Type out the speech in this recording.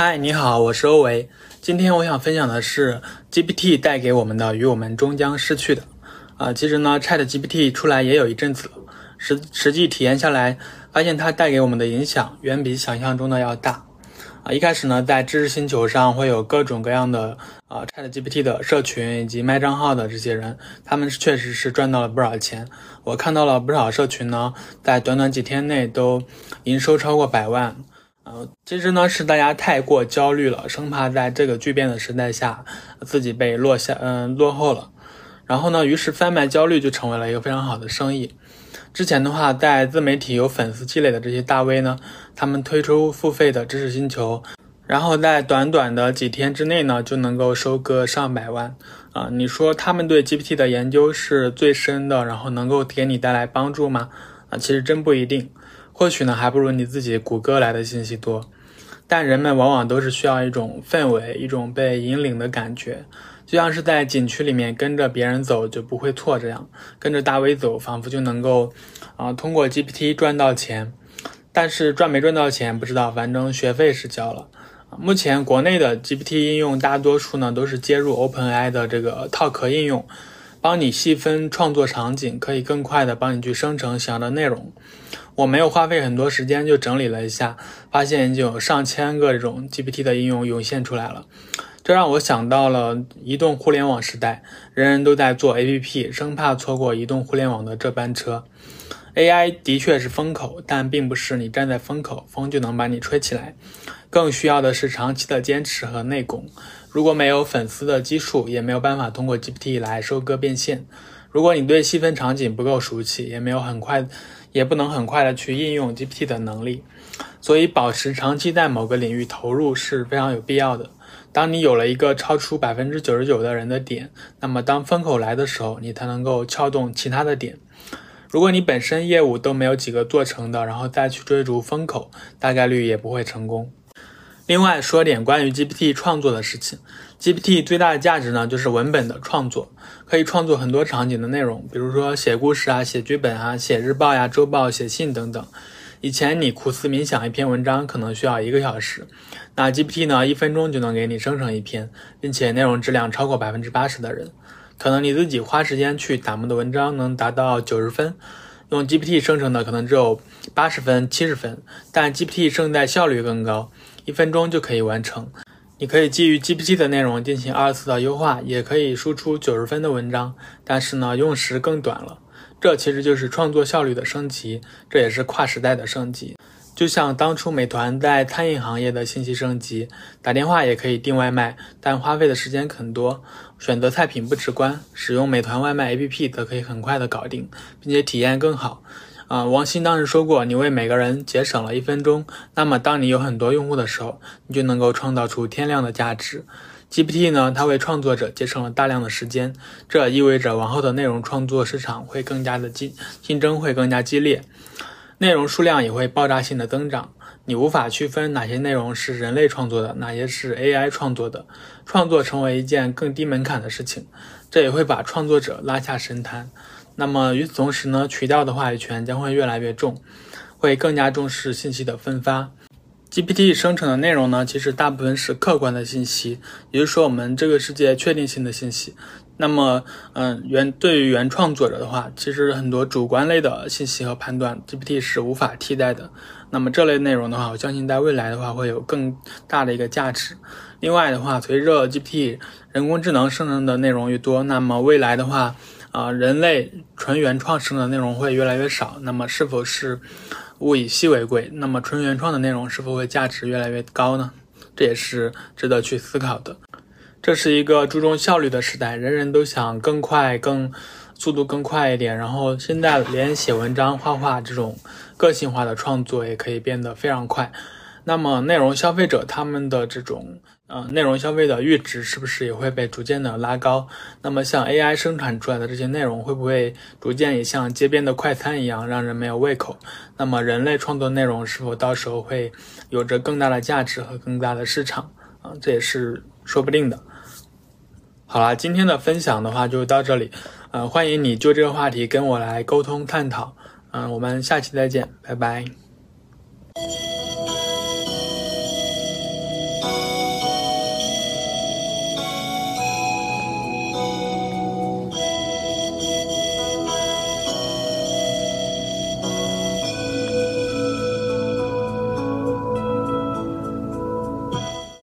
嗨，你好，我是欧维。今天我想分享的是 GPT 带给我们的与我们终将失去的。啊，其实呢，Chat GPT 出来也有一阵子了，实实际体验下来，发现它带给我们的影响远比想象中的要大。啊，一开始呢，在知识星球上会有各种各样的啊 Chat GPT 的社群以及卖账号的这些人，他们确实是赚到了不少钱。我看到了不少社群呢，在短短几天内都营收超过百万。呃，其实呢是大家太过焦虑了，生怕在这个巨变的时代下自己被落下，嗯，落后了。然后呢，于是贩卖焦虑就成为了一个非常好的生意。之前的话，在自媒体有粉丝积累的这些大 V 呢，他们推出付费的知识星球，然后在短短的几天之内呢，就能够收割上百万。啊，你说他们对 GPT 的研究是最深的，然后能够给你带来帮助吗？啊，其实真不一定。或许呢，还不如你自己谷歌来的信息多，但人们往往都是需要一种氛围，一种被引领的感觉，就像是在景区里面跟着别人走就不会错这样，跟着大 V 走，仿佛就能够，啊，通过 GPT 赚到钱。但是赚没赚到钱不知道，反正学费是交了。目前国内的 GPT 应用大多数呢都是接入 OpenAI 的这个套壳应用，帮你细分创作场景，可以更快的帮你去生成想要的内容。我没有花费很多时间就整理了一下，发现就有上千个这种 GPT 的应用涌现出来了，这让我想到了移动互联网时代，人人都在做 APP，生怕错过移动互联网的这班车。AI 的确是风口，但并不是你站在风口，风就能把你吹起来，更需要的是长期的坚持和内功。如果没有粉丝的基数，也没有办法通过 GPT 来收割变现。如果你对细分场景不够熟悉，也没有很快。也不能很快的去应用 GPT 的能力，所以保持长期在某个领域投入是非常有必要的。当你有了一个超出百分之九十九的人的点，那么当风口来的时候，你才能够撬动其他的点。如果你本身业务都没有几个做成的，然后再去追逐风口，大概率也不会成功。另外说点关于 GPT 创作的事情，GPT 最大的价值呢，就是文本的创作，可以创作很多场景的内容，比如说写故事啊、写剧本啊、写日报呀、周报、写信等等。以前你苦思冥想一篇文章可能需要一个小时，那 GPT 呢，一分钟就能给你生成一篇，并且内容质量超过百分之八十的人，可能你自己花时间去打磨的文章能达到九十分，用 GPT 生成的可能只有八十分、七十分，但 GPT 胜在效率更高。一分钟就可以完成。你可以基于 GPT 的内容进行二次的优化，也可以输出九十分的文章，但是呢，用时更短了。这其实就是创作效率的升级，这也是跨时代的升级。就像当初美团在餐饮行业的信息升级，打电话也可以订外卖，但花费的时间很多，选择菜品不直观。使用美团外卖 APP 则可以很快的搞定，并且体验更好。啊，王鑫当时说过，你为每个人节省了一分钟，那么当你有很多用户的时候，你就能够创造出天量的价值。GPT 呢，它为创作者节省了大量的时间，这意味着往后的内容创作市场会更加的激竞争会更加激烈，内容数量也会爆炸性的增长。你无法区分哪些内容是人类创作的，哪些是 AI 创作的，创作成为一件更低门槛的事情，这也会把创作者拉下神坛。那么与此同时呢，渠道的话语权将会越来越重，会更加重视信息的分发。GPT 生成的内容呢，其实大部分是客观的信息，也就是说我们这个世界确定性的信息。那么，嗯，原对于原创作者的话，其实很多主观类的信息和判断，GPT 是无法替代的。那么这类内容的话，我相信在未来的话会有更大的一个价值。另外的话，随着 GPT 人工智能生成的内容越多，那么未来的话。啊，人类纯原创生的内容会越来越少，那么是否是物以稀为贵？那么纯原创的内容是否会价值越来越高呢？这也是值得去思考的。这是一个注重效率的时代，人人都想更快、更速度更快一点。然后现在连写文章、画画这种个性化的创作也可以变得非常快。那么内容消费者他们的这种。呃，内容消费的阈值是不是也会被逐渐的拉高？那么像 AI 生产出来的这些内容，会不会逐渐也像街边的快餐一样，让人没有胃口？那么人类创作内容是否到时候会有着更大的价值和更大的市场？啊，这也是说不定的。好了，今天的分享的话就到这里。呃，欢迎你就这个话题跟我来沟通探讨。嗯，我们下期再见，拜拜。